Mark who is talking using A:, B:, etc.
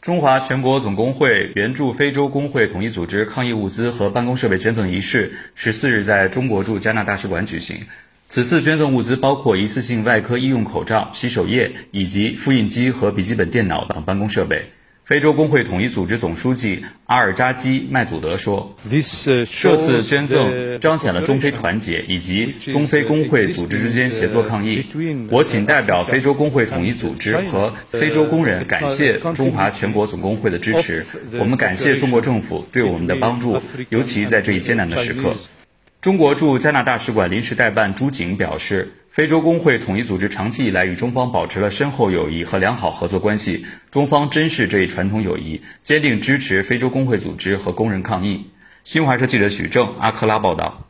A: 中华全国总工会援助非洲工会统一组织抗疫物资和办公设备捐赠仪式十四日在中国驻加纳大使馆举行。此次捐赠物资包括一次性外科医用口罩、洗手液以及复印机和笔记本电脑等办公设备。非洲工会统一组织总书记阿尔扎基麦祖德说：“这次捐赠彰显了中非团结以及中非工会组织之间协作抗疫。我谨代表非洲工会统一组织和非洲工人感谢中华全国总工会的支持。我们感谢中国政府对我们的帮助，尤其在这一艰难的时刻。”中国驻加拿大使馆临时代办朱景表示，非洲工会统一组织长期以来与中方保持了深厚友谊和良好合作关系，中方珍视这一传统友谊，坚定支持非洲工会组织和工人抗议。新华社记者许正、阿克拉报道。